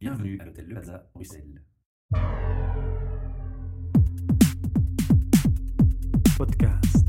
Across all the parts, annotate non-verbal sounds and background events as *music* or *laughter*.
Bienvenue à l'hôtel Le Plaza, Bruxelles. Podcast.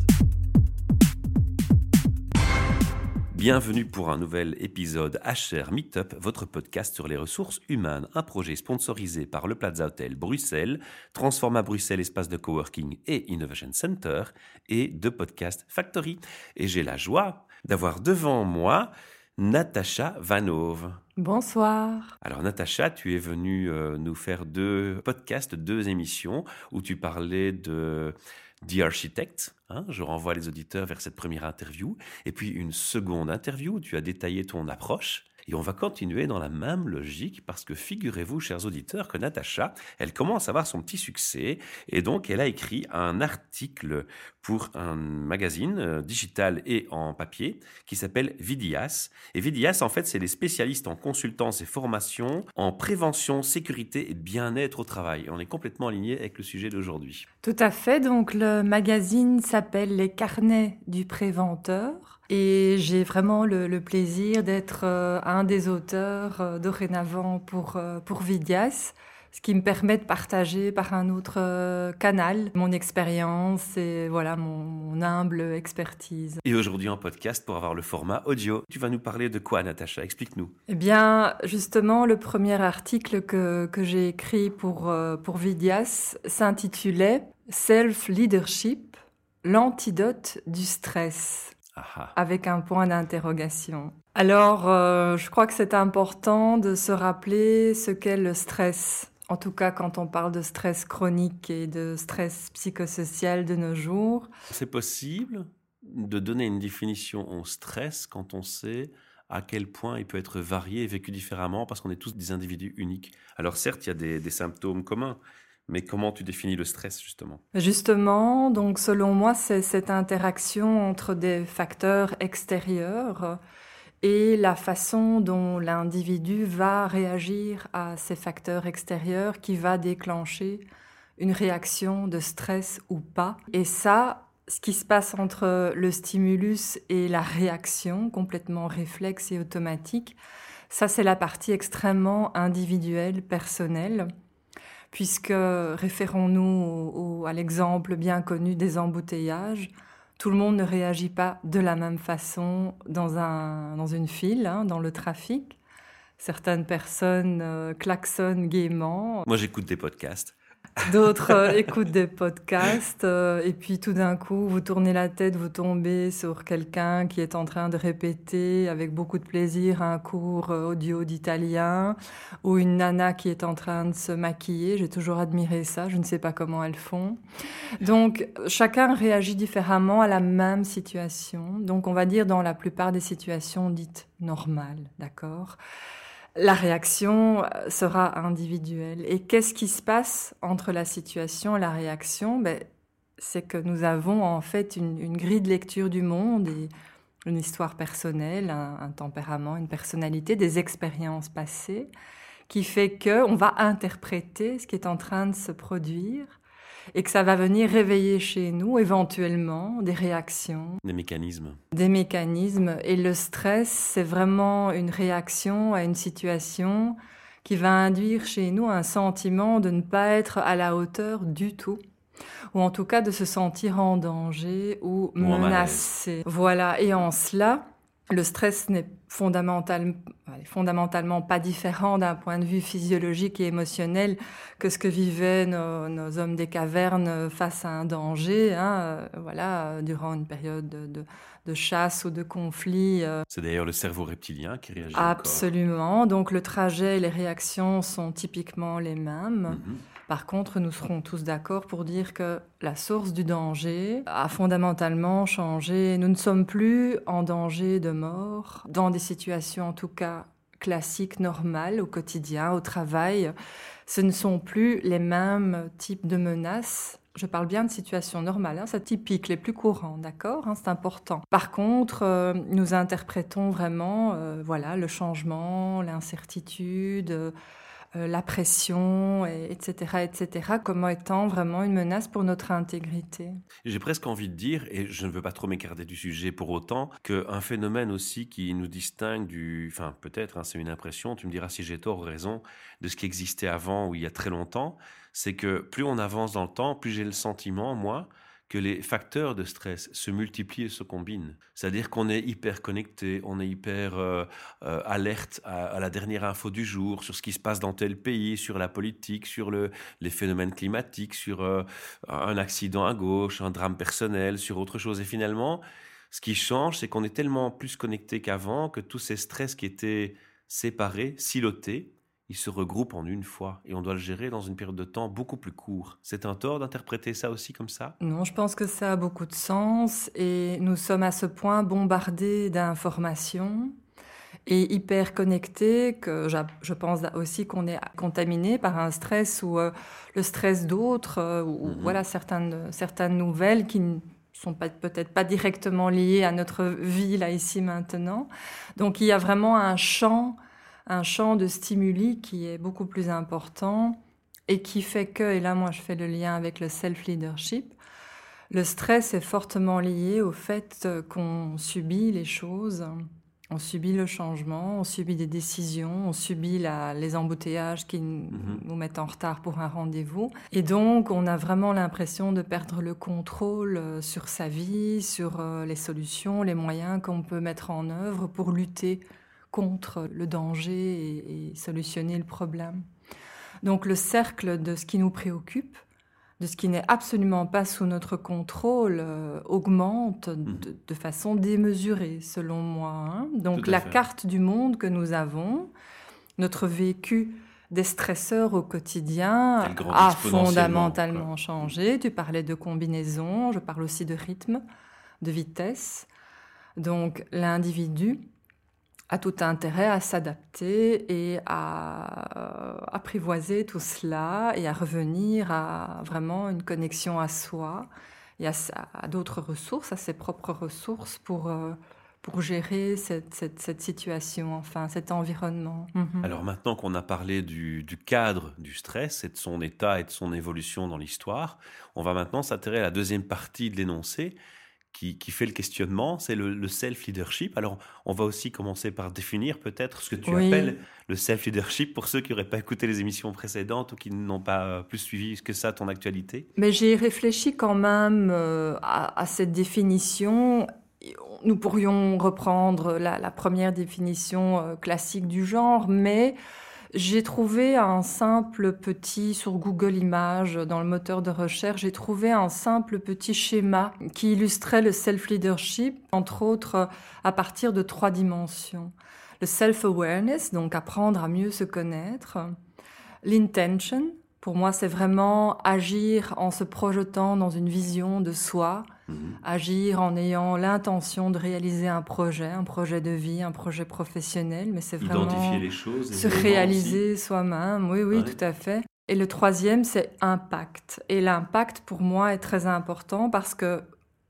Bienvenue pour un nouvel épisode HR Meetup, votre podcast sur les ressources humaines, un projet sponsorisé par le Plaza Hotel Bruxelles, Transforma Bruxelles espace de coworking et Innovation Center et de Podcast Factory. Et j'ai la joie d'avoir devant moi Natacha Vanove. Bonsoir. Alors Natacha, tu es venue euh, nous faire deux podcasts, deux émissions où tu parlais de The Architect. hein, je renvoie les auditeurs vers cette première interview. Et puis une seconde interview où tu as détaillé ton approche. Et on va continuer dans la même logique parce que figurez-vous, chers auditeurs, que Natacha, elle commence à avoir son petit succès. Et donc, elle a écrit un article pour un magazine euh, digital et en papier qui s'appelle Vidias. Et Vidias, en fait, c'est les spécialistes en consultance et formation en prévention, sécurité et bien-être au travail. On est complètement aligné avec le sujet d'aujourd'hui. Tout à fait. Donc, le magazine s'appelle Les carnets du préventeur. Et j'ai vraiment le, le plaisir d'être euh, un des auteurs euh, dorénavant pour, euh, pour Vidias, ce qui me permet de partager par un autre euh, canal mon expérience et voilà mon, mon humble expertise. Et aujourd'hui en podcast pour avoir le format audio. Tu vas nous parler de quoi, Natacha? Explique-nous. Eh bien, justement, le premier article que, que j'ai écrit pour, euh, pour Vidias s'intitulait Self-Leadership, l'antidote du stress Avec un point d'interrogation. Alors, euh, je crois que c'est important de se rappeler ce qu'est le stress. En tout cas, quand on parle de stress chronique et de stress psychosocial de nos jours. C'est possible de donner une définition au stress quand on sait à quel point il peut être varié et vécu différemment parce qu'on est tous des individus uniques. Alors certes, il y a des, des symptômes communs, mais comment tu définis le stress justement? Justement, donc selon moi, c'est cette interaction entre des facteurs extérieurs et la façon dont l'individu va réagir à ces facteurs extérieurs qui va déclencher une réaction de stress ou pas. Et ça, ce qui se passe entre le stimulus et la réaction, complètement réflexe et automatique, ça c'est la partie extrêmement individuelle, personnelle, puisque référons-nous à l'exemple bien connu des embouteillages, tout le monde ne réagit pas de la même façon dans, un, dans une file, hein, dans le trafic. Certaines personnes euh, klaxonnent gaiement, Moi, j'écoute des podcasts. *laughs* D'autres euh, écoutent des podcasts euh, et puis tout d'un coup, vous tournez la tête, vous tombez sur quelqu'un qui est en train de répéter avec beaucoup de plaisir un cours euh, audio d'italien ou une nana qui est en train de se maquiller. J'ai toujours admiré ça, je ne sais pas comment elles font. Donc, chacun réagit différemment à la même situation. Donc, on va dire dans la plupart des situations dites normales, d'accord? La réaction euh, sera individuelle. Et qu'est-ce qui se passe entre la situation et la réaction? Ben, C'est que nous avons en fait une, grille de lecture du monde et une histoire personnelle, un, un, tempérament, une personnalité, des expériences passées, qui fait que on va interpréter ce qui est en train de se produire et que ça va venir réveiller chez nous éventuellement des réactions. Des mécanismes. Des mécanismes. Et le stress, c'est vraiment une réaction à une situation qui va induire chez nous un sentiment de ne pas être à la hauteur du tout ou en tout cas de se sentir en danger ou, Ou en menacé. Voilà, et en cela, le stress n'est fondamental, fondamentalement pas différent d'un point de vue physiologique et émotionnel que ce que vivaient nos, hommes des cavernes face à un danger, hein, euh, voilà, durant une période de, de, de chasse ou de conflit. euh. C'est d'ailleurs le cerveau reptilien qui réagit. Absolument. Donc le trajet et les réactions sont typiquement les mêmes. Mhm. Par contre, nous serons tous d'accord pour dire que la source du danger a fondamentalement changé. Nous ne sommes plus en danger de mort dans des situations en tout cas classiques, normales, au quotidien, au travail. Ce ne sont plus les mêmes types de menaces. Je parle bien de situations normales, hein, c'est typique, les plus courants, d'accord hein, C'est important. Par contre, euh, nous interprétons vraiment euh, voilà, le changement, l'incertitude, euh, la pression, etc., etc., comme étant vraiment une menace pour notre intégrité. J'ai presque envie de dire, et je ne veux pas trop m'écarter du sujet pour autant, qu'un phénomène aussi qui nous distingue du, enfin peut-être, hein, c'est une impression, tu me diras si j'ai tort ou raison, de ce qui existait avant ou il y a très longtemps, c'est que plus on avance dans le temps, plus j'ai le sentiment, moi, que les facteurs de stress se multiplient et se combinent. C'est-à-dire qu'on est hyper connecté, on est hyper euh, euh, alerte à, la dernière info du jour, sur ce qui se passe dans tel pays, sur la politique, sur le, les phénomènes climatiques, sur euh, un accident à gauche, un drame personnel, sur autre chose. Et finalement, ce qui change, c'est qu'on est tellement plus connecté qu'avant que tous ces stress qui étaient séparés, silotés, il se regroupe en une fois et on doit le gérer dans une période de temps beaucoup plus court. C'est un tort d'interpréter ça aussi comme ça? Non, je pense que ça a beaucoup de sens et nous sommes à ce point bombardés d'informations et hyper connectés que je pense aussi qu'on est contaminé par un stress ou euh, le stress d'autres euh, ou mm-hmm. voilà certaines certaines nouvelles qui ne sont peut-être pas directement liées à notre vie là ici maintenant. Donc il y a vraiment un champ un champ de stimuli qui est beaucoup plus important et qui fait que, et là moi je fais le lien avec le self-leadership, le stress est fortement lié au fait qu'on subit les choses, on subit le changement, on subit des décisions, on subit les embouteillages qui mhm. nous mettent en retard pour un rendez-vous. Et donc, on a vraiment l'impression de perdre le contrôle euh, sur sa vie, sur euh, les solutions, les moyens qu'on peut mettre en œuvre pour lutter contre le danger et, solutionner le problème. Donc le cercle de ce qui nous préoccupe, de ce qui n'est absolument pas sous notre contrôle, euh, augmente mhm. de, façon démesurée, selon moi. Hein. Donc la carte du monde que nous avons, notre vécu des stresseurs au quotidien a fondamentalement changé. Tu parlais de combinaison, je parle aussi de rythme, de vitesse. Donc l'individu a tout intérêt à s'adapter et à euh, apprivoiser tout cela et à revenir à vraiment une connexion à soi et à, d'autres ressources, à ses propres ressources pour, euh, pour gérer cette, cette, situation, enfin cet environnement. Mhm. Alors maintenant qu'on a parlé du, du, cadre du stress et de son état et de son évolution dans l'histoire, on va maintenant s'atterrir à la deuxième partie de l'énoncé qui, fait le questionnement, c'est le, self-leadership. Alors, on va aussi commencer par définir peut-être ce que tu appelles le self-leadership pour ceux qui n'auraient pas écouté les émissions précédentes ou qui n'ont pas plus suivi que ça ton actualité. Mais j'ai réfléchi quand même euh, à, cette définition. Nous pourrions reprendre la, la première définition euh, classique du genre, mais j'ai trouvé un simple petit, sur Google Images, dans le moteur de recherche, j'ai trouvé un simple petit schéma qui illustrait le self-leadership, entre autres à partir de trois dimensions. Le self-awareness, donc apprendre à mieux se connaître. L'intention, pour moi, c'est vraiment agir en se projetant dans une vision de soi, Mhm. agir en ayant l'intention de réaliser un projet, un projet de vie, un projet professionnel, mais c'est vraiment Identifier les choses, se réaliser soi-même. Oui, oui, tout à fait. Et le troisième, c'est impact. Et l'impact, pour moi, est très important parce que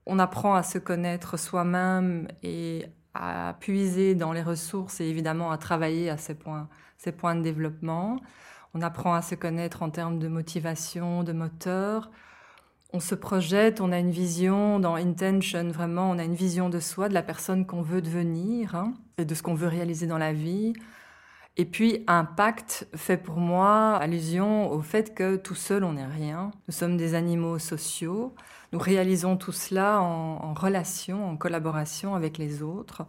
on apprend à se connaître soi-même et à puiser dans les ressources et évidemment à travailler à ces points, ces points de développement. On apprend à se connaître en termes de motivation, de moteur on se projette, on a une vision dans intention, vraiment, on a une vision de soi, de la personne qu'on veut devenir hein, et de ce qu'on veut réaliser dans la vie. Et puis, impact fait pour moi allusion au fait que tout seul, on n'est rien. Nous sommes des animaux sociaux. Nous réalisons tout cela en relation, en collaboration avec les autres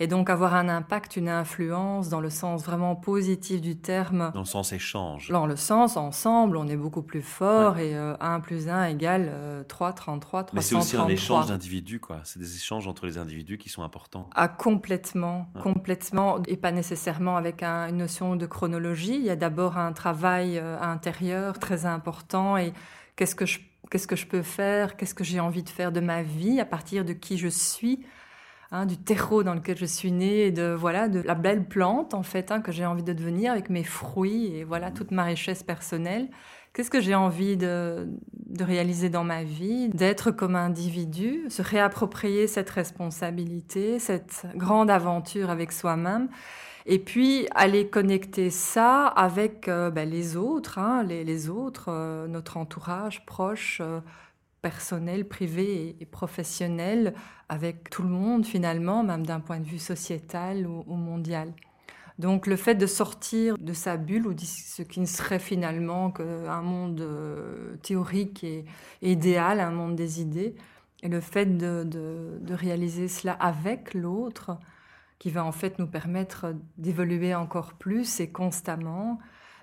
et donc avoir un impact, une influence dans le sens vraiment positif du terme. Dans le sens échange. Dans le sens ensemble, on est beaucoup plus fort et 1 euh, plus 1 égale euh, 3, 33, 333. Mais c'est aussi un échange d'individus, quoi. C'est des échanges entre les individus qui sont importants. Ah, complètement, complètement. Et pas nécessairement avec une notion de chronologie. Il y a d'abord un travail euh, intérieur très important et qu'est-ce que je, qu'est-ce que je peux faire, qu'est-ce que j'ai envie de faire de ma vie, à partir de qui je suis? Hein, du terreau dans lequel je suis née, et de voilà de la belle plante en fait hein, que j'ai envie de devenir avec mes fruits et voilà mmh. toute ma richesse personnelle. Qu'est-ce que j'ai envie de, de, réaliser dans ma vie, d'être comme individu, se réapproprier cette responsabilité, cette grande aventure avec soi-même. Et puis aller connecter ça avec euh, ben, les autres, hein, les, autres, euh, notre entourage proche, euh, personnel, privé et, professionnel, avec tout le monde finalement, même d'un point de vue sociétal ou, mondial. Donc le fait de sortir de sa bulle, ou ce qui ne serait finalement qu'un monde théorique et, idéal, un monde des idées, et le fait de réaliser cela avec l'autre, qui va en fait nous permettre d'évoluer encore plus et constamment.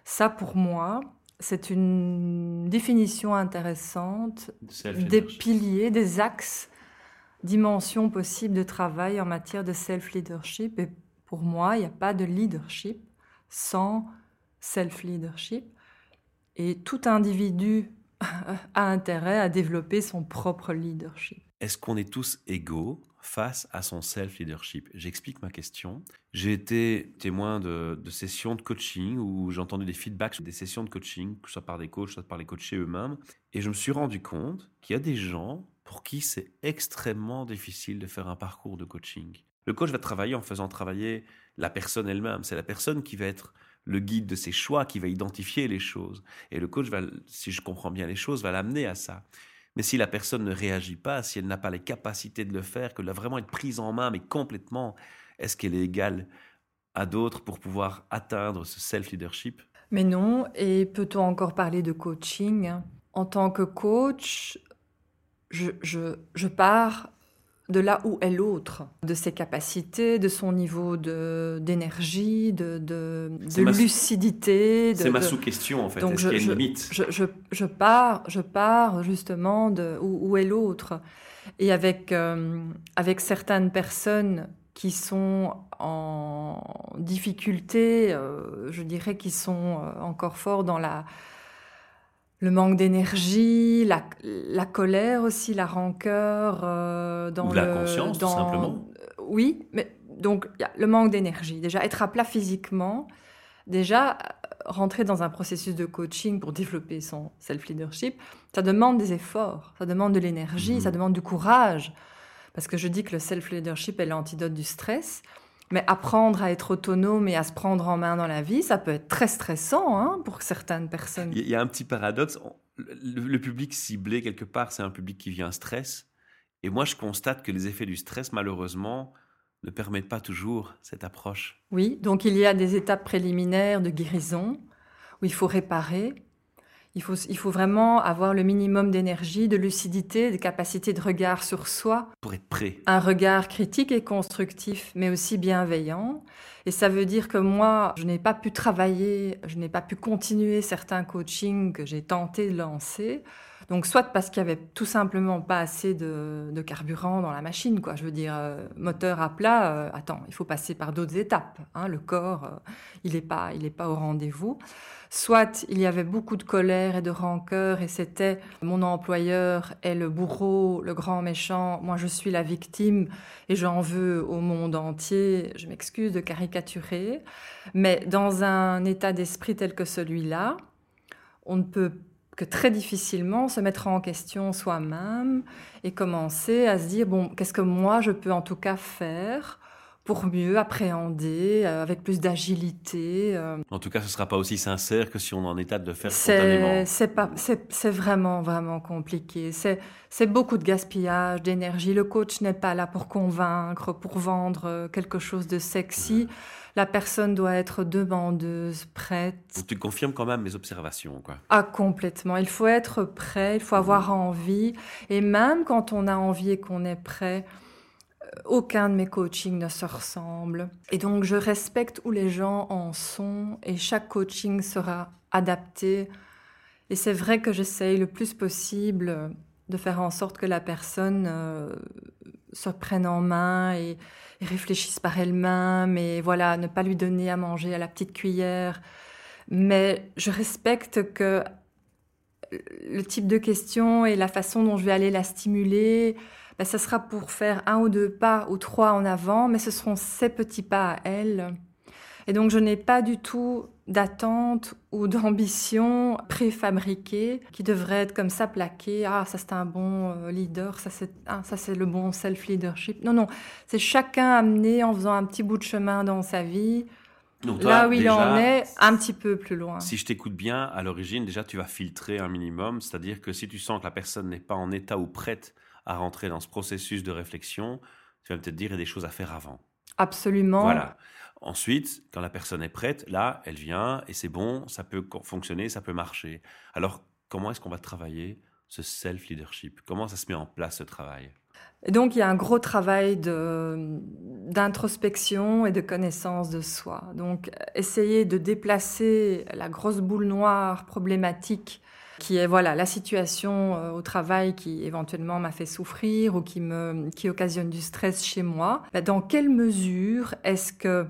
Ça, pour moi, c'est une définition intéressante des piliers, des axes, dimensions possibles de travail en matière de self-leadership. Et pour moi, il n'y a pas de leadership sans self-leadership. Et tout individu *laughs* a intérêt à développer son propre leadership. Est-ce qu'on est tous égaux face à son self-leadership J'explique ma question. J'ai été témoin de, sessions de coaching où j'ai entendu des feedbacks sur des sessions de coaching, que ce soit par des coachs, soit par les coachés eux-mêmes. Et je me suis rendu compte qu'il y a des gens pour qui c'est extrêmement difficile de faire un parcours de coaching. Le coach va travailler en faisant travailler la personne elle-même. C'est la personne qui va être le guide de ses choix, qui va identifier les choses. Et le coach va, si je comprends bien les choses, va l'amener à ça. Mais si la personne ne réagit pas, si elle n'a pas les capacités de le faire, qu'elle doit vraiment être prise en main, mais complètement, est-ce qu'elle est égale à d'autres pour pouvoir atteindre ce self-leadership? Mais non, et peut-on encore parler de coaching? En tant que coach, je, je, je pars de là où est l'autre, de ses capacités, de son niveau d'énergie, de, de, de, lucidité. C'est ma sous-question en fait. Est-ce qu'il y a une limite je, je, je, pars, je pars justement de où, où est l'autre. Et avec, euh, avec certaines personnes qui sont en difficulté, euh, je dirais qui sont euh, encore forts dans la le manque d'énergie, la, la, colère aussi, la rancœur. Euh, dans Ou la conscience, tout simplement. Euh, oui, mais donc y a le manque d'énergie. Déjà, être à plat physiquement, déjà, rentrer dans un processus de coaching pour développer son self-leadership, ça demande des efforts, ça demande de l'énergie, ça mhm. demande du courage. Parce que je dis que le self-leadership est l'antidote du stress. Mais apprendre à être autonome et à se prendre en main dans la vie, ça peut être très stressant hein, pour certaines personnes. Il y a un petit paradoxe. Le, public ciblé, quelque part, c'est un public qui vient stress. Et moi, je constate que les effets du stress, malheureusement, ne permettent pas toujours cette approche. Oui, donc il y a des étapes préliminaires de guérison où il faut réparer, il faut, il faut vraiment avoir le minimum d'énergie, de lucidité, de capacité de regard sur soi. Pour être prêt. Un regard critique et constructif, mais aussi bienveillant. Et ça veut dire que moi, je n'ai pas pu travailler, je n'ai pas pu continuer certains coachings que j'ai tenté de lancer. Donc, soit parce qu'il y avait tout simplement pas assez de, carburant dans la machine, quoi. Je veux dire, euh, moteur à plat, euh, attends, il faut passer par d'autres étapes. Hein. Le corps, euh, il n'est pas, il pas au rendez-vous. Soit il y avait beaucoup de colère et de rancœur et c'était mon employeur est le bourreau, le grand méchant, moi je suis la victime et j'en veux au monde entier. Je m'excuse de caricaturer, mais dans un état d'esprit tel que celui-là, on ne peut que très difficilement se mettre en question soi-même et commencer à se dire, bon, qu'est-ce que moi je peux en tout cas faire pour mieux appréhender euh, avec plus d'agilité. Euh. En tout cas, ce ne sera pas aussi sincère que si on en est de faire spontanément. C'est pas, c'est vraiment vraiment compliqué. C'est c'est beaucoup de gaspillage d'énergie. Le coach n'est pas là pour convaincre, pour vendre euh, quelque chose de sexy. La personne doit être demandeuse, prête. tu confirmes quand même mes observations, quoi. Ah, complètement. Il faut être prêt, il faut avoir envie. Et même quand on a envie et qu'on est prêt, aucun de mes coachings ne se ressemble. Et donc, je respecte où les gens en sont et chaque coaching sera adapté. Et c'est vrai que j'essaye le plus possible de faire en sorte que la personne euh, se prenne en main et, réfléchisse par elle-même et voilà, ne pas lui donner à manger à la petite cuillère. Mais je respecte que le type de question et la façon dont je vais aller la stimuler, ben, ça sera pour faire un ou deux pas ou trois en avant, mais ce seront ces petits pas à elle. Et donc je n'ai pas du tout d'attente ou d'ambition préfabriquée qui devrait être comme ça plaquée. Ah, ça c'est un bon euh, leader, ça c'est ah, ça c'est le bon self-leadership. Non, non, c'est chacun amené en faisant un petit bout de chemin dans sa vie là où il en est, un petit peu plus loin. Si je t'écoute bien, à l'origine, déjà, tu vas filtrer un minimum, c'est-à-dire que si tu sens que la personne n'est pas en état ou prête à rentrer dans ce processus de réflexion, tu vas peut-être dire qu'il y a des choses à faire avant. Absolument. Voilà. Ensuite, quand la personne est prête, là, elle vient et c'est bon, ça peut fonctionner, ça peut marcher. Alors, comment est-ce qu'on va travailler ce self-leadership? Comment ça se met en place ce travail? Donc, il y a un gros travail d'introspection et de connaissance de soi. Donc, essayer de déplacer la grosse boule noire problématique qui est voilà la situation euh, au travail qui éventuellement m'a fait souffrir ou qui me qui occasionne du stress chez moi. Bah, dans quelle mesure est-ce que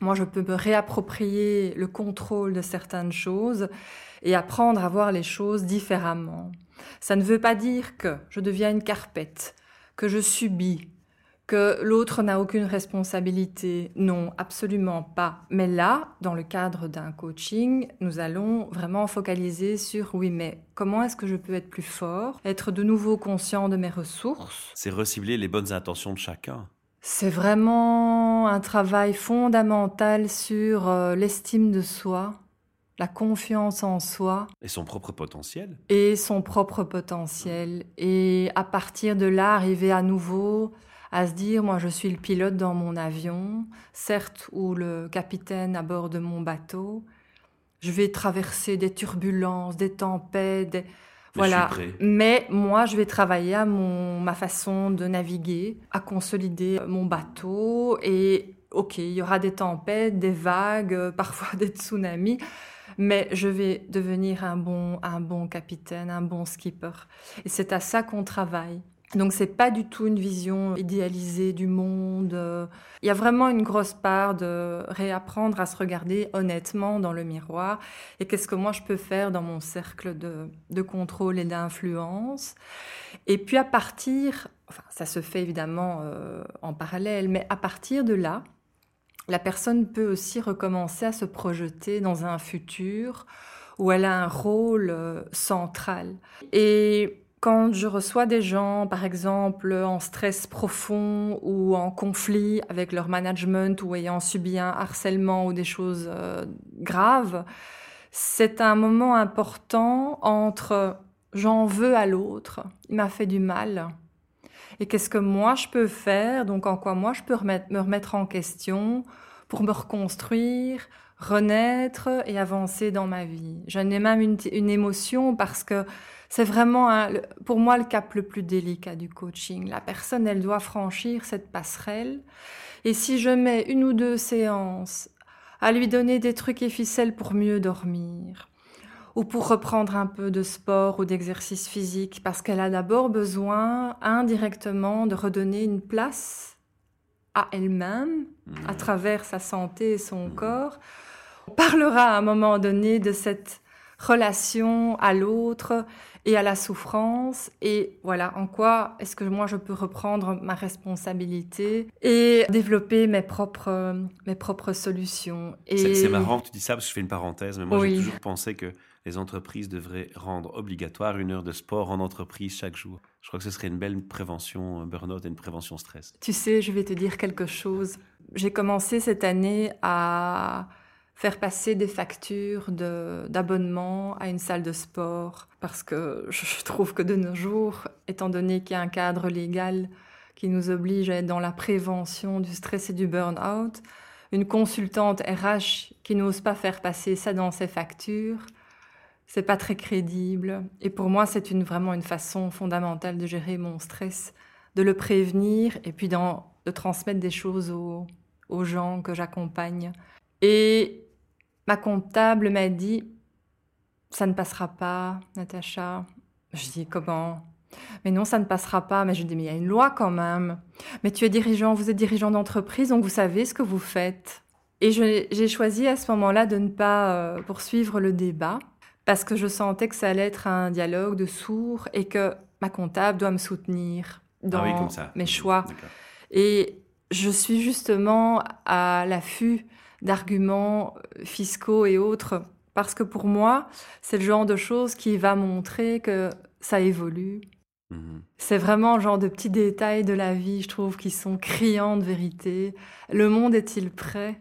moi je peux me réapproprier le contrôle de certaines choses et apprendre à voir les choses différemment? Ça ne veut pas dire que je deviens une carpette, que je subis, que l'autre n'a aucune responsabilité. Non, absolument pas. Mais là, dans le cadre d'un coaching, nous allons vraiment focaliser sur oui, mais comment est-ce que je peux être plus fort, être de nouveau conscient de mes ressources? C'est recibler les bonnes intentions de chacun. C'est vraiment un travail fondamental sur euh, l'estime de soi, la confiance en soi. Et son propre potentiel. Et son propre potentiel. Et à partir de là, arriver à nouveau à se dire, moi je suis le pilote dans mon avion, certes, ou le capitaine à bord de mon bateau. Je vais traverser des turbulences, des tempêtes, voilà. Mais moi, je vais travailler à mon, ma façon de naviguer, à consolider mon bateau. Et ok, il y aura des tempêtes, des vagues, *laughs* parfois des tsunamis mais je vais devenir un bon, un bon capitaine, un bon skipper. Et c'est à ça qu'on travaille. Donc c'est pas du tout une vision idéalisée du monde. Il y a vraiment une grosse part de réapprendre à se regarder honnêtement dans le miroir et qu'est-ce que moi je peux faire dans mon cercle de, contrôle et d'influence? Et puis à partir, enfin ça se fait évidemment euh, en parallèle, mais à partir de là, la personne peut aussi recommencer à se projeter dans un futur où elle a un rôle euh, central. Et quand je reçois des gens, par exemple, en stress profond ou en conflit avec leur management ou ayant subi un harcèlement ou des choses euh, graves, c'est un moment important entre j'en veux à l'autre, il m'a fait du mal, et qu'est-ce que moi je peux faire, donc en quoi moi je peux me remettre en question pour me reconstruire, renaître et avancer dans ma vie? J'en ai même une, émotion parce que c'est vraiment pour moi le cap le plus délicat du coaching. La personne, elle doit franchir cette passerelle. Et si je mets une ou deux séances à lui donner des trucs et ficelles pour mieux dormir, ou pour reprendre un peu de sport ou d'exercice physique, parce qu'elle a d'abord besoin indirectement de redonner une place à elle-même, à mmh. travers sa santé et son mmh. corps. On parlera à un moment donné de cette relation à l'autre et à la souffrance et voilà en quoi est-ce que moi je peux reprendre ma responsabilité et développer mes propres mes propres solutions. Et... C'est marrant que tu dis ça parce que je fais une parenthèse mais moi j'ai toujours pensé que les entreprises devraient rendre obligatoire une heure de sport en entreprise chaque jour. Je crois que ce serait une belle prévention burn-out et une prévention stress. Tu sais, je vais te dire quelque chose. J'ai commencé cette année à faire passer des factures d'abonnement à une salle de sport parce que *laughs* je trouve que de nos jours, étant donné qu'il y a un cadre légal qui nous oblige à être dans la prévention du stress et du burn-out, une consultante RH qui n'ose pas faire passer ça dans ses factures, c'est pas très crédible. Et pour moi, c'est une, vraiment une façon fondamentale de gérer mon stress, de le prévenir et puis de transmettre des choses aux, aux gens que j'accompagne. Et ma comptable m'a dit, ça ne passera pas, Natacha. Je dis, comment? Mais non, ça ne passera pas. Mais je dis, mais il y a une loi quand même. Mais tu es dirigeant, vous êtes dirigeant d'entreprise, donc vous savez ce que vous faites. Et j'ai choisi à ce moment-là de ne pas euh, poursuivre le débat parce que je sentais que ça allait être un dialogue de sourds et que ma comptable doit me soutenir dans ah mes choix. Et je suis justement à l'affût d'arguments fiscaux et autres parce que pour moi, c'est le genre de choses qui va montrer que ça évolue. Mhm. C'est vraiment le genre de petits détails de la vie, je trouve, qui sont criants de vérité. Le monde est-il prêt?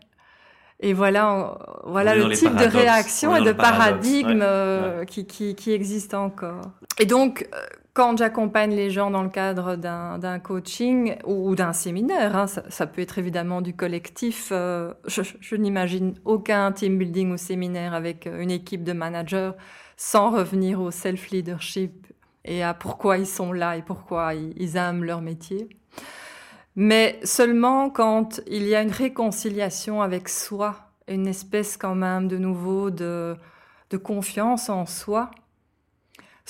Et voilà, voilà le type de réaction et de paradigme euh, Qui, qui, qui, existe encore. Et donc, euh, quand j'accompagne les gens dans le cadre d'un coaching ou, d'un séminaire, hein, ça, peut être évidemment du collectif, euh, je, n'imagine aucun team building ou séminaire avec une équipe de managers sans revenir au self-leadership et à pourquoi ils sont là et pourquoi ils aiment leur métier mais seulement quand il y a une réconciliation avec soi, une espèce quand même de nouveau de confiance en soi.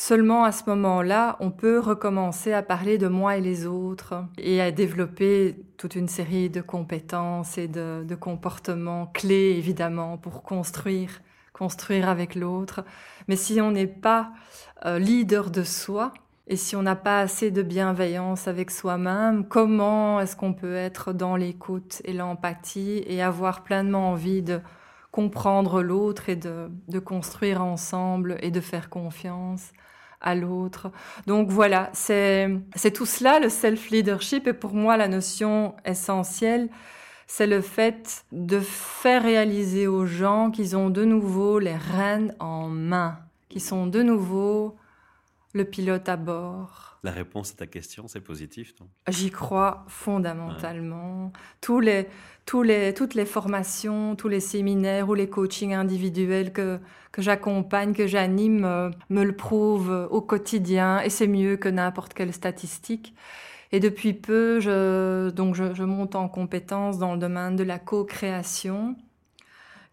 Seulement à ce moment-là, on peut recommencer à parler de moi et les autres et à développer toute une série de compétences et de, comportements clés, évidemment, pour construire, construire avec l'autre. Mais si on n'est pas euh, leader de soi, et si on n'a pas assez de bienveillance avec soi-même, comment est-ce qu'on peut être dans l'écoute et l'empathie et avoir pleinement envie de comprendre l'autre et de, construire ensemble et de faire confiance? À l'autre. Donc voilà, c'est tout cela, le self-leadership. Et pour moi, la notion essentielle, c'est le fait de faire réaliser aux gens qu'ils ont de nouveau les rênes en main, qu'ils sont de nouveau le pilote à bord La réponse à ta question, c'est positif, non? J'y crois fondamentalement. Tous les, tous les, toutes les formations, tous les séminaires ou les coachings individuels que, que j'accompagne, que j'anime, euh, me le prouvent au quotidien et c'est mieux que n'importe quelle statistique. Et depuis peu, je, donc je, je monte en compétences dans le domaine de la co-création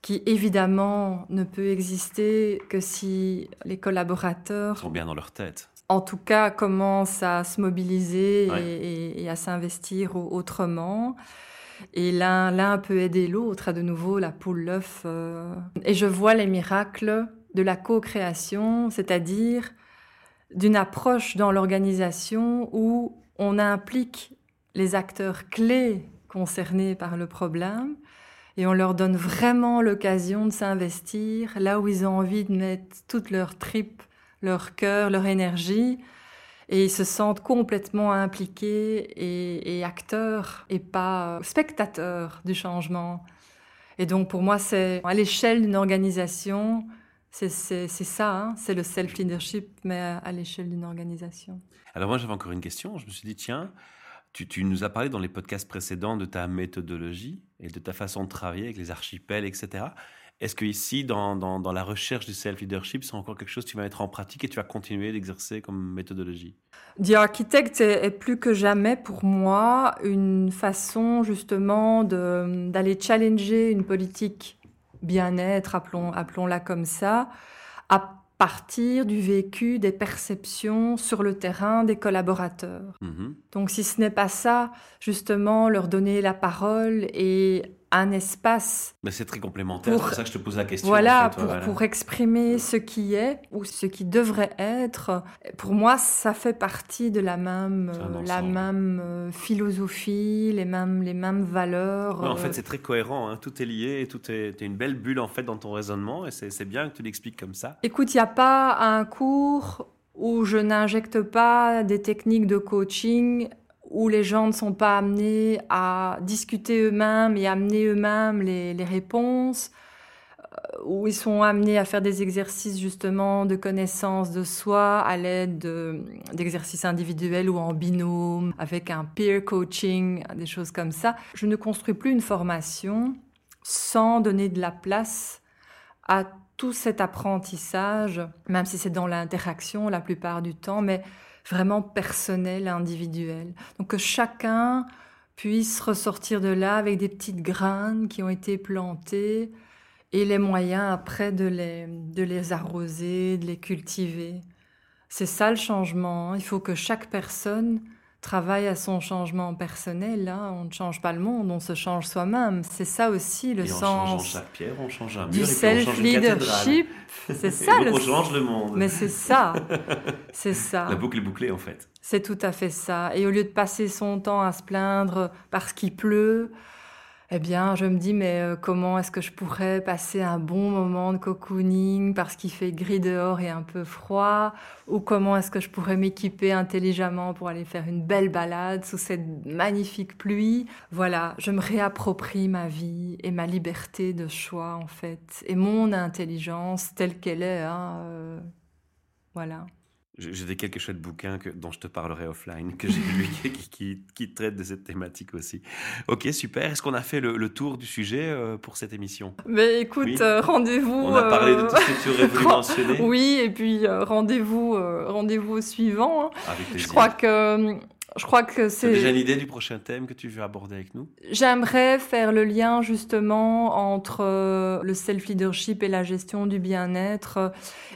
qui évidemment ne peut exister que si les collaborateurs sont bien dans leur tête. En tout cas, commencent à se mobiliser et, à s'investir autrement. Et l'un peut aider l'autre à de nouveau la poule l'œuf. Euh. Et je vois les miracles de la co-création, c'est-à-dire d'une approche dans l'organisation où on implique les acteurs clés concernés par le problème et on leur donne vraiment l'occasion de s'investir là où ils ont envie de mettre toute leur tripe, leur cœur, leur énergie, et ils se sentent complètement impliqués et, acteurs et pas spectateurs du changement. Et donc pour moi, c'est à l'échelle d'une organisation, c'est ça, hein, c'est le self-leadership, mais à l'échelle d'une organisation. Alors moi j'avais encore une question, je me suis dit, tiens, tu, nous as parlé dans les podcasts précédents de ta méthodologie et de ta façon de travailler avec les archipels, etc. Est-ce que ici, dans, dans, la recherche du self-leadership, c'est encore quelque chose que tu vas mettre en pratique et tu vas continuer d'exercer comme méthodologie? The Architect est, plus que jamais pour moi une façon justement d'aller challenger une politique bien-être, appelons, appelons-la comme ça, à partir du vécu, des perceptions sur le terrain des collaborateurs. Mhm. Donc si ce n'est pas ça, justement, leur donner la parole et un espace. Mais c'est très complémentaire, c'est pour ça que je te pose la question. Voilà, pour, pour, exprimer ce qui est ou ce qui devrait être. Pour moi, ça fait partie de la même, la même euh, philosophie, les mêmes, les mêmes valeurs. en fait, euh. c'est très cohérent, hein. tout est lié, et tout est, une belle bulle en fait dans ton raisonnement, et c'est bien que tu l'expliques comme ça. Écoute, il n'y a pas un cours où je n'injecte pas des techniques de coaching où les gens ne sont pas amenés à discuter eux-mêmes et amener eux-mêmes les, réponses, euh, où ils sont amenés à faire des exercices justement de connaissance de soi à l'aide d'exercices individuels ou en binôme, avec un peer coaching, des choses comme ça. Je ne construis plus une formation sans donner de la place à tout cet apprentissage, même si c'est dans l'interaction la plupart du temps, mais vraiment personnel, individuel. Donc que chacun puisse ressortir de là avec des petites graines qui ont été plantées et les moyens après de les, de les arroser, de les cultiver. C'est ça le changement. Hein. Il faut que chaque personne travaille à son changement personnel. Hein. On ne change pas le monde, on se change soi-même. C'est ça aussi le sens chaque pierre, on change un mur, du self-leadership. C'est *laughs* ça le. On change le monde. Mais c'est ça, *laughs* c'est ça. La boucle est bouclée en fait. C'est tout à fait ça. Et au lieu de passer son temps à se plaindre parce qu'il pleut, eh bien, je me dis, mais euh, comment est-ce que je pourrais passer un bon moment de cocooning parce qu'il fait gris dehors et un peu froid? Ou comment est-ce que je pourrais m'équiper intelligemment pour aller faire une belle balade sous cette magnifique pluie? Voilà, je me réapproprie ma vie et ma liberté de choix, en fait, et mon intelligence telle qu'elle est. Hein, euh, voilà. J'ai des quelques chouettes bouquins que, dont je te parlerai offline, que j'ai lu, *laughs* qui, qui, qui, traitent de cette thématique aussi. Ok, super. Est-ce qu'on a fait le, tour du sujet euh, pour cette émission? Mais écoute, euh, rendez-vous. On a parlé de tout ce que tu aurais voulu *laughs* mentionner. Oui, et puis euh, rendez-vous rendez-vous au suivant. Hein. Avec. Je crois que je crois que c'est. déjà une idée du prochain thème que tu veux aborder avec nous? J'aimerais faire le lien justement entre euh, le self-leadership et la gestion du bien-être euh,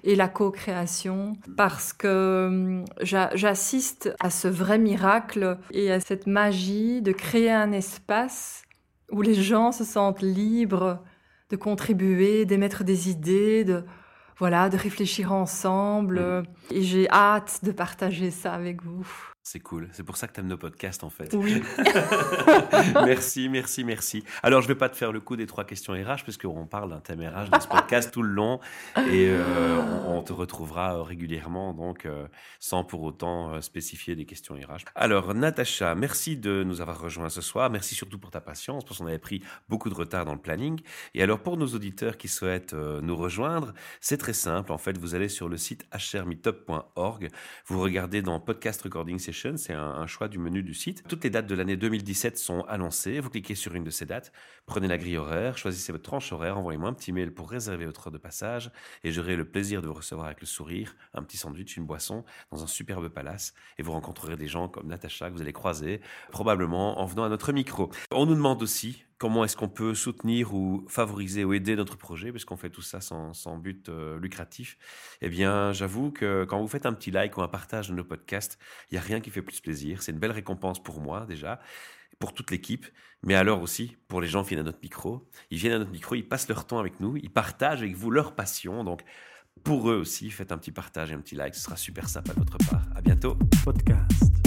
et la co-création parce que hum, j'assiste à ce vrai miracle et à cette magie de créer un espace où les gens se sentent libres de contribuer, d'émettre des idées, de voilà, de réfléchir ensemble. Mmh. Et j'ai hâte de partager ça avec vous. C'est cool. C'est pour ça que tu aimes nos podcasts, en fait. Oui. *laughs* merci, merci, merci. Alors, je ne vais pas te faire le coup des trois questions RH, puisqu'on parle d'un thème RH dans ce podcast tout le long. Et euh, on, te retrouvera régulièrement, donc, euh, sans pour autant euh, spécifier des questions RH. Alors, Natacha, merci de nous avoir rejoints ce soir. Merci surtout pour ta patience, parce qu'on avait pris beaucoup de retard dans le planning. Et alors, pour nos auditeurs qui souhaitent nous rejoindre, c'est très simple. En fait, vous allez sur le site hrmeetup.org. Vous regardez dans Podcast Recording Session c'est un, choix du menu du site. Toutes les dates de l'année 2017 sont annoncées. Vous cliquez sur une de ces dates, prenez la grille horaire, choisissez votre tranche horaire, envoyez-moi un petit mail pour réserver votre heure de passage et j'aurai le plaisir de vous recevoir avec le sourire, un petit sandwich, une boisson dans un superbe palace et vous rencontrerez des gens comme Natacha que vous allez croiser probablement en venant à notre micro. On nous demande aussi comment est-ce qu'on peut soutenir ou favoriser ou aider notre projet, puisqu'on fait tout ça sans, but euh, lucratif, eh bien, j'avoue que quand vous faites un petit like ou un partage de nos podcasts, il n'y a rien qui fait plus plaisir. C'est une belle récompense pour moi, déjà, pour toute l'équipe, mais alors aussi pour les gens qui viennent à notre micro. Ils viennent à notre micro, ils passent leur temps avec nous, ils partagent avec vous leur passion. Donc, pour eux aussi, faites un petit partage et un petit like, ce sera super sympa de votre part. À bientôt. Podcast.